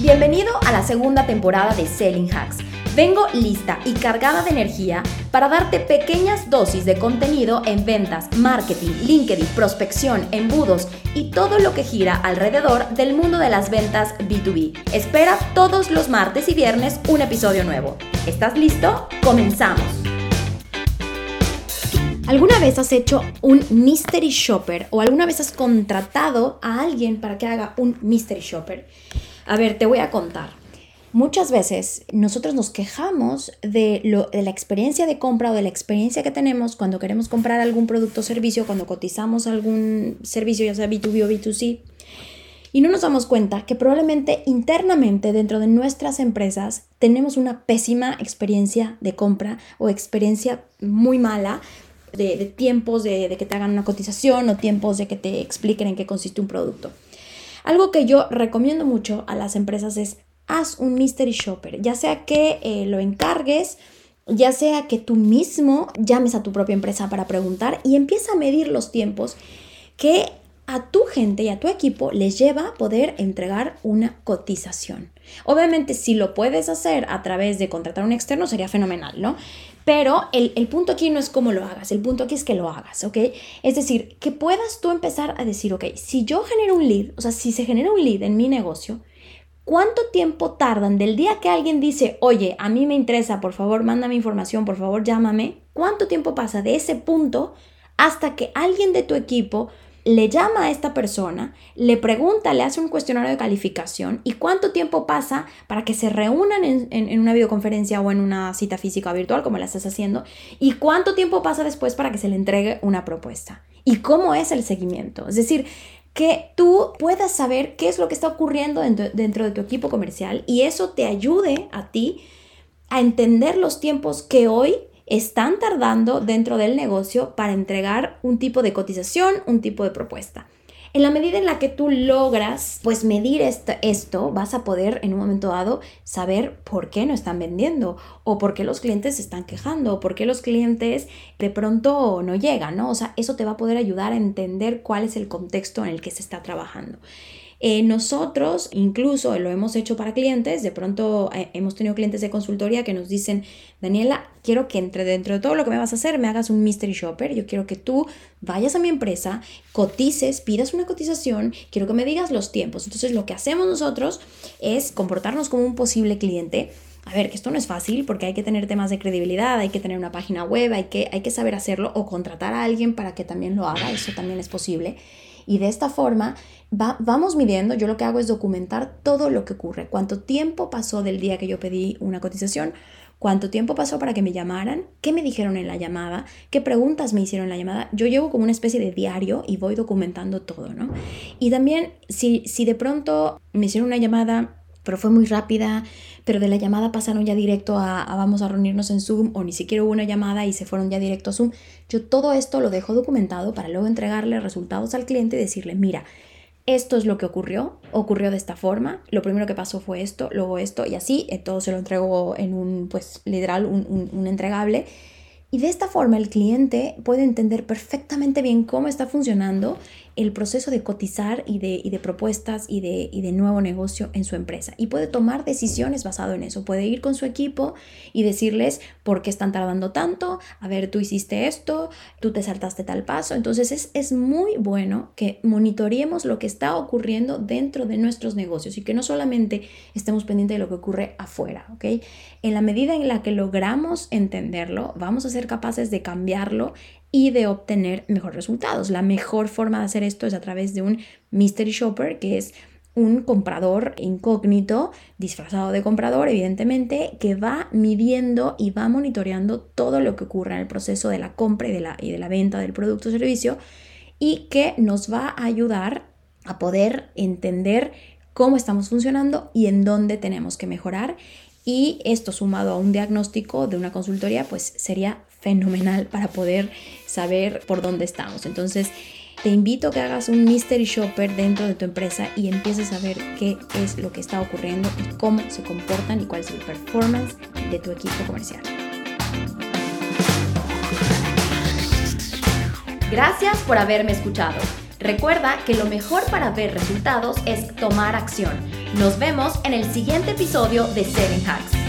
Bienvenido a la segunda temporada de Selling Hacks. Vengo lista y cargada de energía para darte pequeñas dosis de contenido en ventas, marketing, LinkedIn, prospección, embudos y todo lo que gira alrededor del mundo de las ventas B2B. Espera todos los martes y viernes un episodio nuevo. ¿Estás listo? Comenzamos. ¿Alguna vez has hecho un mystery shopper o alguna vez has contratado a alguien para que haga un mystery shopper? A ver, te voy a contar. Muchas veces nosotros nos quejamos de, la experiencia de compra o de la experiencia que tenemos cuando queremos comprar algún producto o servicio, cuando cotizamos algún servicio, ya sea B2B o B2C, y no nos damos cuenta que probablemente internamente dentro de nuestras empresas tenemos una pésima experiencia de compra o experiencia muy mala de, tiempos de, de que te hagan una cotización o tiempos de que te expliquen en qué consiste un producto. Algo que yo recomiendo mucho a las empresas es haz un mystery shopper, ya sea que eh, lo encargues, ya sea que tú mismo llames a tu propia empresa para preguntar y empieza a medir los tiempos que a tu gente y a tu equipo les lleva poder entregar una cotización. Obviamente, si lo puedes hacer a través de contratar a un externo, sería fenomenal, ¿no? Pero el, el, punto aquí no es cómo lo hagas, el punto aquí es que lo hagas, ¿ok? Es decir, que puedas tú empezar a decir, ok, si yo genero un lead, o sea, si se genera un lead en mi negocio, ¿Cuánto tiempo tardan del día que alguien dice, oye, a mí me interesa, por favor, mándame información, por favor, llámame? ¿Cuánto tiempo pasa de ese punto hasta que alguien de tu equipo le llama a esta persona, le pregunta, le hace un cuestionario de calificación y cuánto tiempo pasa para que se reúnan en, una videoconferencia o en una cita física virtual como la estás haciendo y cuánto tiempo pasa después para que se le entregue una propuesta y cómo es el seguimiento. Es decir, que tú puedas saber qué es lo que está ocurriendo dentro, de tu equipo comercial y eso te ayude a ti a entender los tiempos que hoy están tardando dentro del negocio para entregar un tipo de cotización, un tipo de propuesta. En la medida en la que tú logras pues medir esto, vas a poder en un momento dado saber por qué no están vendiendo o por qué los clientes se están quejando o por qué los clientes de pronto no llegan, ¿no? O sea, eso te va a poder ayudar a entender cuál es el contexto en el que se está trabajando. Eh, nosotros incluso lo hemos hecho para clientes, de pronto eh, hemos tenido clientes de consultoría que nos dicen, Daniela, quiero que entre dentro de todo lo que me vas a hacer, me hagas un mystery shopper, yo quiero que tú vayas a mi empresa, cotices, pidas una cotización, quiero que me digas los tiempos. Entonces lo que hacemos nosotros es comportarnos como un posible cliente. A ver, que esto no es fácil porque hay que tener temas de credibilidad, hay que tener una página web, hay que, hay que saber hacerlo o contratar a alguien para que también lo haga, eso también es posible. Y de esta forma vamos midiendo, yo lo que hago es documentar todo lo que ocurre, cuánto tiempo pasó del día que yo pedí una cotización, cuánto tiempo pasó para que me llamaran, qué me dijeron en la llamada, qué preguntas me hicieron en la llamada. Yo llevo como una especie de diario y voy documentando todo, ¿no? Y también si, si de pronto me hicieron una llamada pero fue muy rápida, pero de la llamada pasaron ya directo a, vamos a reunirnos en Zoom o ni siquiera hubo una llamada y se fueron ya directo a Zoom. Yo todo esto lo dejo documentado para luego entregarle resultados al cliente y decirle, mira, esto es lo que ocurrió, ocurrió de esta forma, lo primero que pasó fue esto, luego esto y así, eh, todo se lo entrego en un, pues, literal, un, un entregable. Y de esta forma el cliente puede entender perfectamente bien cómo está funcionando el proceso de cotizar y de, propuestas y de, nuevo negocio en su empresa. Y puede tomar decisiones basado en eso. Puede ir con su equipo y decirles por qué están tardando tanto. A ver, tú hiciste esto, tú te saltaste tal paso. Entonces es, muy bueno que monitoreemos lo que está ocurriendo dentro de nuestros negocios y que no solamente estemos pendientes de lo que ocurre afuera. ¿ok? En la medida en la que logramos entenderlo, vamos a capaces de cambiarlo y de obtener mejores resultados. La mejor forma de hacer esto es a través de un mystery shopper, que es un comprador incógnito, disfrazado de comprador, evidentemente, que va midiendo y va monitoreando todo lo que ocurre en el proceso de la compra y de la, y de la venta del producto o servicio y que nos va a ayudar a poder entender cómo estamos funcionando y en dónde tenemos que mejorar. Y esto sumado a un diagnóstico de una consultoría, pues sería fenomenal para poder saber por dónde estamos. Entonces, te invito a que hagas un mystery shopper dentro de tu empresa y empieces a ver qué es lo que está ocurriendo y cómo se comportan y cuál es el performance de tu equipo comercial. Gracias por haberme escuchado. Recuerda que lo mejor para ver resultados es tomar acción. Nos vemos en el siguiente episodio de Seven Hacks.